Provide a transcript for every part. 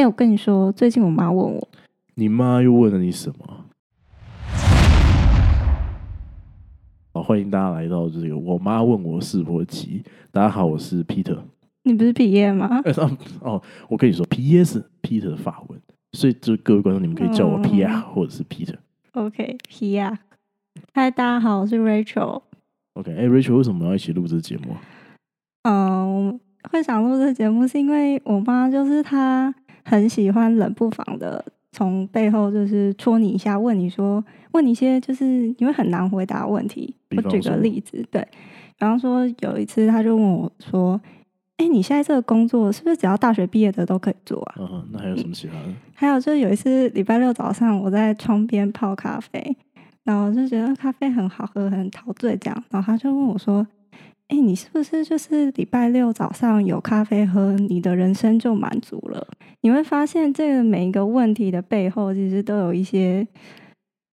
哎、我跟你说，最近我妈问我，你妈又问了你什么？好，欢迎大家来到这个我妈问我世博集。大家好，我是 Peter。你不是毕业吗？哎、哦哦，我跟你说，P 是 Peter 的法文，所以就各位观众，你们可以叫我嗯 Pierre 或者是 Peter。OK，皮呀。嗨，大家好，我是 Rachel。OK，哎、r a c h e l 为什么要一起录这个节目啊？嗯，会想录这个节目是因为我妈就是她很喜欢冷不防的从背后就是戳你一下，问你说问你一些就是你会很难回答的问题。我举个例子，对，比方说有一次他就问我说：“哎、你现在这个工作是不是只要大学毕业的都可以做啊？”嗯哼，那还有什么其他的？还有就是有一次礼拜六早上，我在窗边泡咖啡，然后就觉得咖啡很好喝，很陶醉这样。然后他就问我说：“哎、你是不是就是礼拜六早上有咖啡喝，你的人生就满足了？”你会发现，这个每一个问题的背后，其实都有一些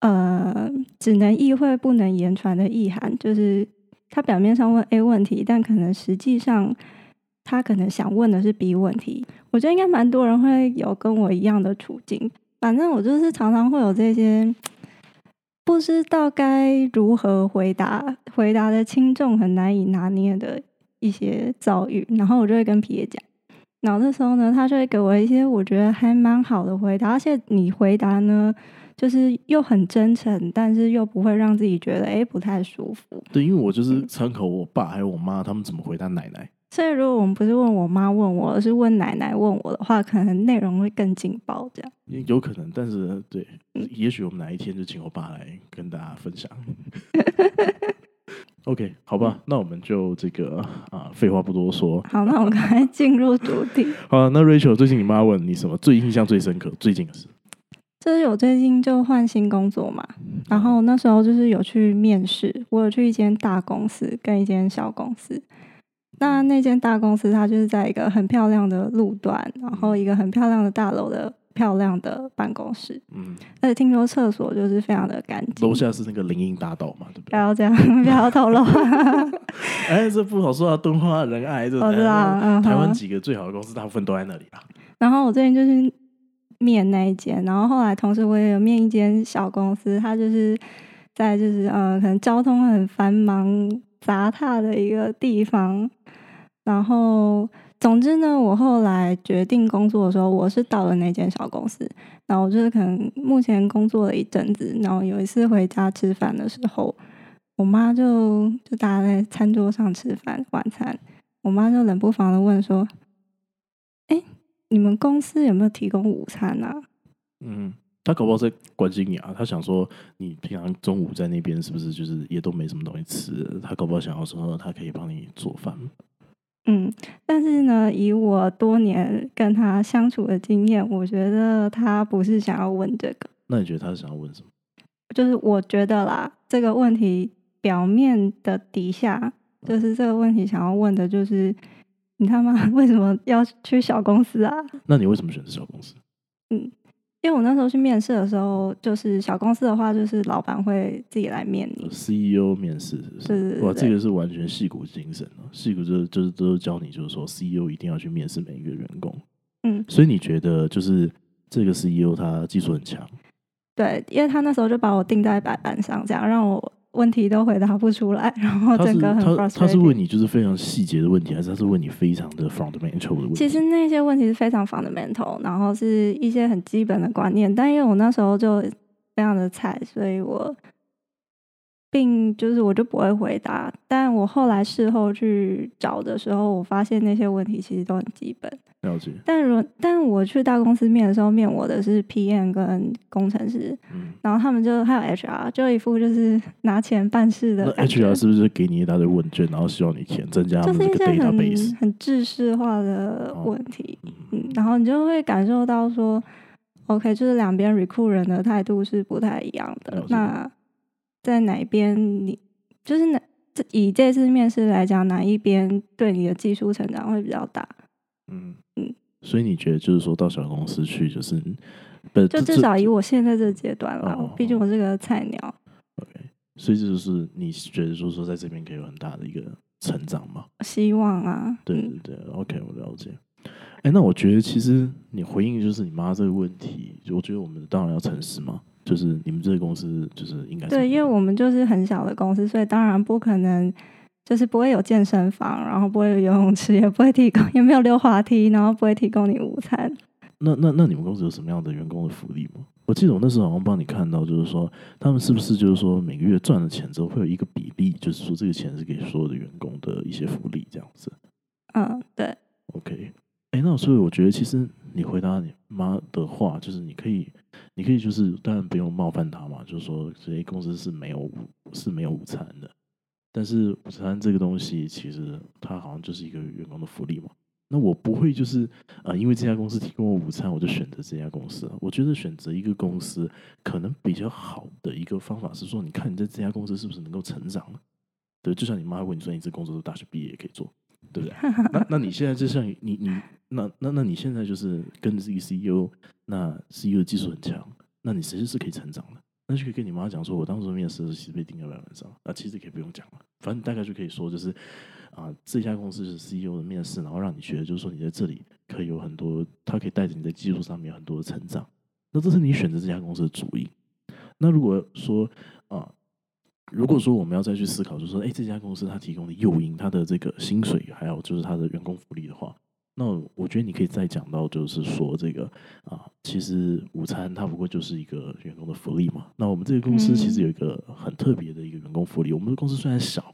呃只能意会不能言传的意涵，就是他表面上问 A 问题，但可能实际上他可能想问的是 B 问题。我觉得应该蛮多人会有跟我一样的处境。反正我就是常常会有这些不知道该如何回答，回答的轻重很难以拿捏的一些遭遇，然后我就会跟皮爷讲。然后那时候呢，他就会给我一些我觉得还蛮好的回答，而且你回答呢，就是又很真诚，但是又不会让自己觉得诶不太舒服。对，因为我就是参考我爸还有我妈他们怎么回答奶奶。所以如果我们不是问我妈问我，而是问奶奶问我的话，可能内容会更劲爆。这样，也有可能，但是对，嗯也许我们哪一天就请我爸来跟大家分享。OK，好吧，那我们就这个啊，废话不多说。好，那我们赶快进入主题。好了，那 Rachel 最近你妈问你什么最印象最深刻？最近的事？就是我最近就换新工作嘛，然后那时候就是有去面试，我有去一间大公司跟一间小公司。那那间大公司它就是在一个很漂亮的路段，然后一个很漂亮的大楼的漂亮的办公室，嗯，而且听说厕所就是非常的干净楼。下是那个林荫大道嘛，对不对？不要这样，不要透露。哎，这不好说啊，敦化仁爱这我知道，嗯台湾哼。几个最好的公司，大部分都在那里啦。然后我最近就是面那一间，然后后来同时我也有面一间小公司，它就是在就是呃可能交通很繁忙杂沓的一个地方。然后总之呢，我后来决定工作的时候，我是到了那间小公司。然后就是可能目前工作了一阵子，然后有一次回家吃饭的时候，我妈就就大家在餐桌上吃饭晚餐，我妈就冷不防的问说：“哎，你们公司有没有提供午餐啊？嗯，他搞不好在关心你啊，他想说你平常中午在那边是不是就是也都没什么东西吃？他搞不好想要说他可以帮你做饭。嗯，但是呢，以我多年跟他相处的经验，我觉得他不是想要问这个，那你觉得他是想要问什么？就是我觉得啦，这个问题表面的底下，就是这个问题想要问的就是你他妈 为什么要去小公司啊？那你为什么选择小公司？因为我那时候去面试的时候，就是小公司的话，就是老板会自己来面你，CEO 面试是不是？哇，对对对这个是完全戏骨精神哦！戏骨就是就是都是教你，就是说 CEO 一定要去面试每一个员工。嗯，所以你觉得就是这个 CEO 他技术很强，对，因为他那时候就把我定在白板上，这样让我问题都回答不出来，然后整个很他他是问你就是非常细节的问题，还是他是问你非常的 fundamental 的问题？其实那些问题是非常 fundamental，然后是一些很基本的观念，但因为我那时候就非常的菜，所以我并就是我就不会回答。但我后来事后去找的时候，我发现那些问题其实都很基本。了解，但如但我去大公司面的时候，面我的是 PM 跟工程师，嗯，然后他们就还有 HR，就一副就是 拿钱办事的那。HR 是不是给你一大堆问卷，然后希望你填，增加就是一些 database？很很制式化的哦问题，嗯，然后你就会感受到说，OK，就是两边 recruit 人的态度是不太一样的那在哪一边你就是哪这以这次面试来讲，哪一边对你的技术成长会比较大？嗯嗯所以你觉得就是说到小公司去，就是不就至少以我现在这个阶段啦哦，毕竟我是个菜鸟。OK，所以这就是你觉得说说在这边可以有很大的一个成长嘛？希望啊，对嗯对对，OK，我了解。哎，那我觉得其实你回应就是你妈这个问题，我觉得我们当然要诚实嘛。就是你们这个公司就是应该对，因为我们就是很小的公司，所以当然不可能就是不会有健身房，然后不会有游泳池，也不会提供，也没有溜滑梯，然后不会提供你午餐。那那那你们公司有什么样的员工的福利吗？我记得我那时候好像帮你看到，就是说他们是不是就是说每个月赚了钱之后会有一个比例，就是说这个钱是给所有的员工的一些福利这样子。嗯，对。OK，哎，那所以我觉得其实你回答你妈的话，就是你可以。你可以就是当然不用冒犯他嘛，就是说这些公司是没有是没有午餐的，但是午餐这个东西其实它好像就是一个员工的福利嘛。那我不会就是呃因为这家公司提供午餐，我就选择这家公司。我觉得选择一个公司可能比较好的一个方法是说，你看你在这家公司是不是能够成长？对，就像你妈问你说你这工作是大学毕业也可以做，对不对？那那你现在就像你你那那那你现在就是跟这个 CEO。那 CEO 技术很强，那你其实是可以成长的，那就可以跟你妈讲说，我当时面试其实被定在百分上，那其实可以不用讲了，反正大概就可以说，就是啊，这家公司是 CEO 的面试，然后让你觉得就是说你在这里可以有很多，他可以带着你在技术上面很多的成长，那这是你选择这家公司的主意。那如果说啊，如果说我们要再去思考，就是说，哎，这家公司它提供的诱因，它的这个薪水，还有就是它的员工福利的话。那我觉得你可以再讲到，就是说这个啊，其实午餐它不过就是一个员工的福利嘛。那我们这个公司其实有一个很特别的一个员工福利。我们的公司虽然小，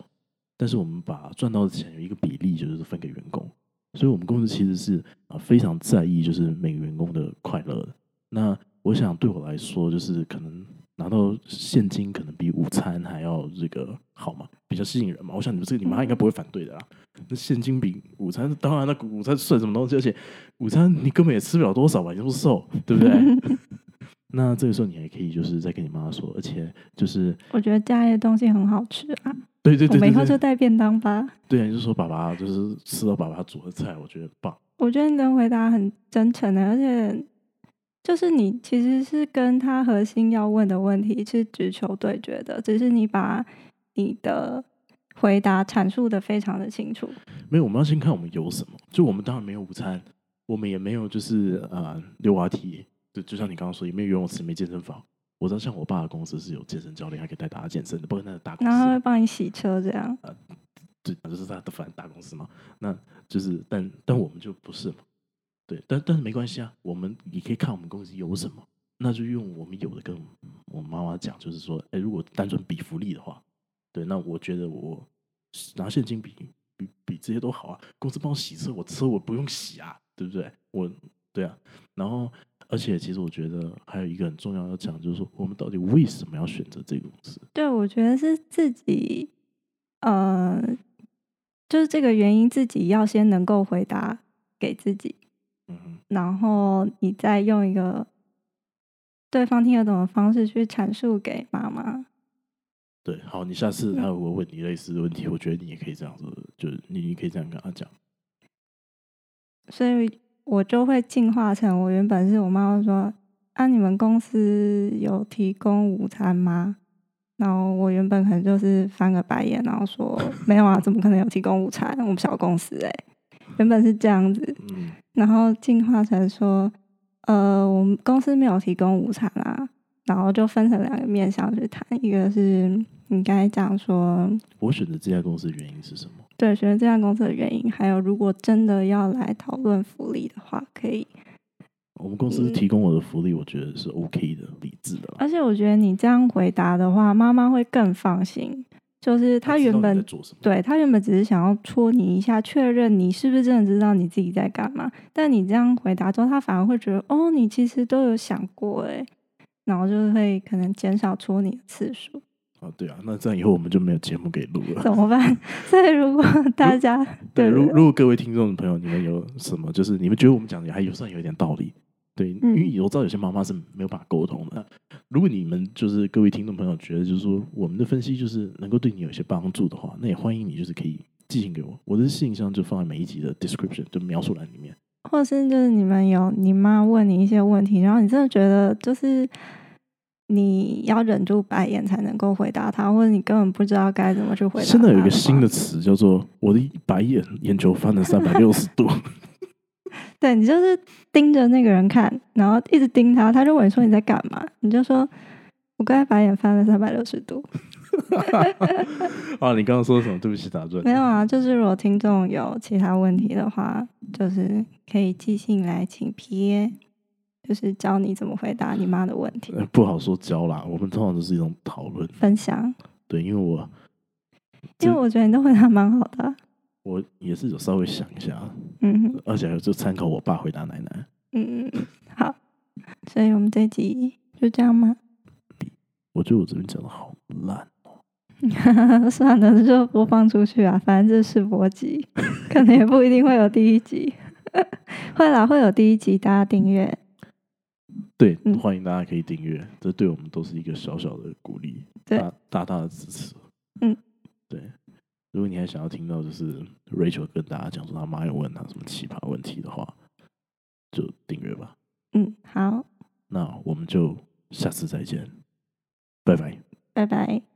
但是我们把赚到的钱有一个比例就是分给员工，所以我们公司其实是啊非常在意就是每个员工的快乐的。那我想对我来说，就是可能。拿到现金可能比午餐还要这个好嘛，比较吸引人嘛。我想你们这个你妈应该不会反对的啦。那现金比午餐，当然那午餐算什么东西？而且午餐你根本也吃不了多少吧，你不瘦，对不对？那这个时候你还可以就是再跟你妈说，而且就是我觉得家里的东西很好吃啊。对对对，我们以后就带便当吧。对啊，你就是说爸爸就是吃到爸爸煮的菜，我觉得棒。我觉得你的回答很真诚的，而且。就是你其实是跟他核心要问的问题是直球对决的，只是你把你的回答阐述的非常的清楚。没有，我们要先看我们有什么。就我们当然没有午餐，我们也没有就是呃溜滑梯，就就像你刚刚说，也没有游泳池，没健身房。我知道像我爸的公司是有健身教练，还可以带大家健身的，不过那个大公司，然后会帮你洗车这样。呃，对，就是他的反正大公司嘛。那就是，但但我们就不是嘛。对，但但是没关系啊，我们你可以看我们公司有什么，那就用我们有的跟我妈妈讲，就是说，哎，如果单纯比福利的话，对，那我觉得我拿现金比比比这些都好啊。公司帮我洗车，我车我不用洗啊，对不对？我对啊，然后而且其实我觉得还有一个很重要要讲，就是说我们到底为什么要选择这个公司？对，我觉得是自己，呃，就是这个原因自己要先能够回答给自己。然后你再用一个对方听得懂的方式去阐述给妈妈。对，好，你下次他如果问你类似的问题，我觉得你也可以这样子，就是你你可以这样跟他讲。所以我就会进化成我原本是我妈妈说：“啊，你们公司有提供午餐吗？”然后我原本可能就是翻个白眼，然后说：“ 没有啊，怎么可能有提供午餐？我们小公司哎。”原本是这样子，然后进化成说，呃，我们公司没有提供午餐啦，然后就分成两个面向去谈，一个是你刚才讲说，我选择这家公司的原因是什么？对，选择这家公司的原因，还有如果真的要来讨论福利的话，可以。我们公司提供我的福利，我觉得是 OK 的，理智的。而且我觉得你这样回答的话，妈妈会更放心。就是他原本对他原本只是想要戳你一下，确认你是不是真的知道你自己在干嘛。但你这样回答之后，他反而会觉得哦，你其实都有想过哎，然后就会可能减少戳你的次数。哦，对啊，那这样以后我们就没有节目给录了，怎么办？所以如果大家对，如如果各位听众的朋友，你们有什么，就是你们觉得我们讲的还有算有一点道理。对，因为我知道有些妈妈是没有办法沟通的。如果你们就是各位听众朋友觉得，就是说我们的分析就是能够对你有一些帮助的话，那也欢迎你就是可以寄信给我，我的信箱就放在每一集的 description 就描述栏里面。或者是就是你们有你妈问你一些问题，然后你真的觉得就是你要忍住白眼才能够回答他，或者你根本不知道该怎么去回答。现在有一个新的词叫做“我的白眼眼球翻了三百六十度”。对你就是盯着那个人看，然后一直盯他，他就问你说你在干嘛，你就说我刚才把眼翻了三百六十度。啊，你刚刚说什么？对不起，打断。没有啊，就是如果听众有其他问题的话，就是可以寄信来请 P，A，就是教你怎么回答你妈的问题。呃不好说教啦，我们通常都是一种讨论。分享，对，因为我因为我觉得你都回答蛮好的啊。我也是有稍微想一下，嗯哼而且还有就参考我爸回答奶奶。嗯嗯嗯，好，所以我们这集就这样吗？我觉得我这边讲的好烂哦。算了，就播放出去啊，反正这是试播集，可能也不一定会有第一集。会啦，会有第一集，大家订阅。对，嗯欢迎大家可以订阅，这对我们都是一个小小的鼓励，对大大大的支持。嗯，对。如果你还想要听到就是 Rachel 跟大家讲说他妈有问他什么奇葩问题的话，就订阅吧。嗯，好，那我们就下次再见，拜拜。拜拜。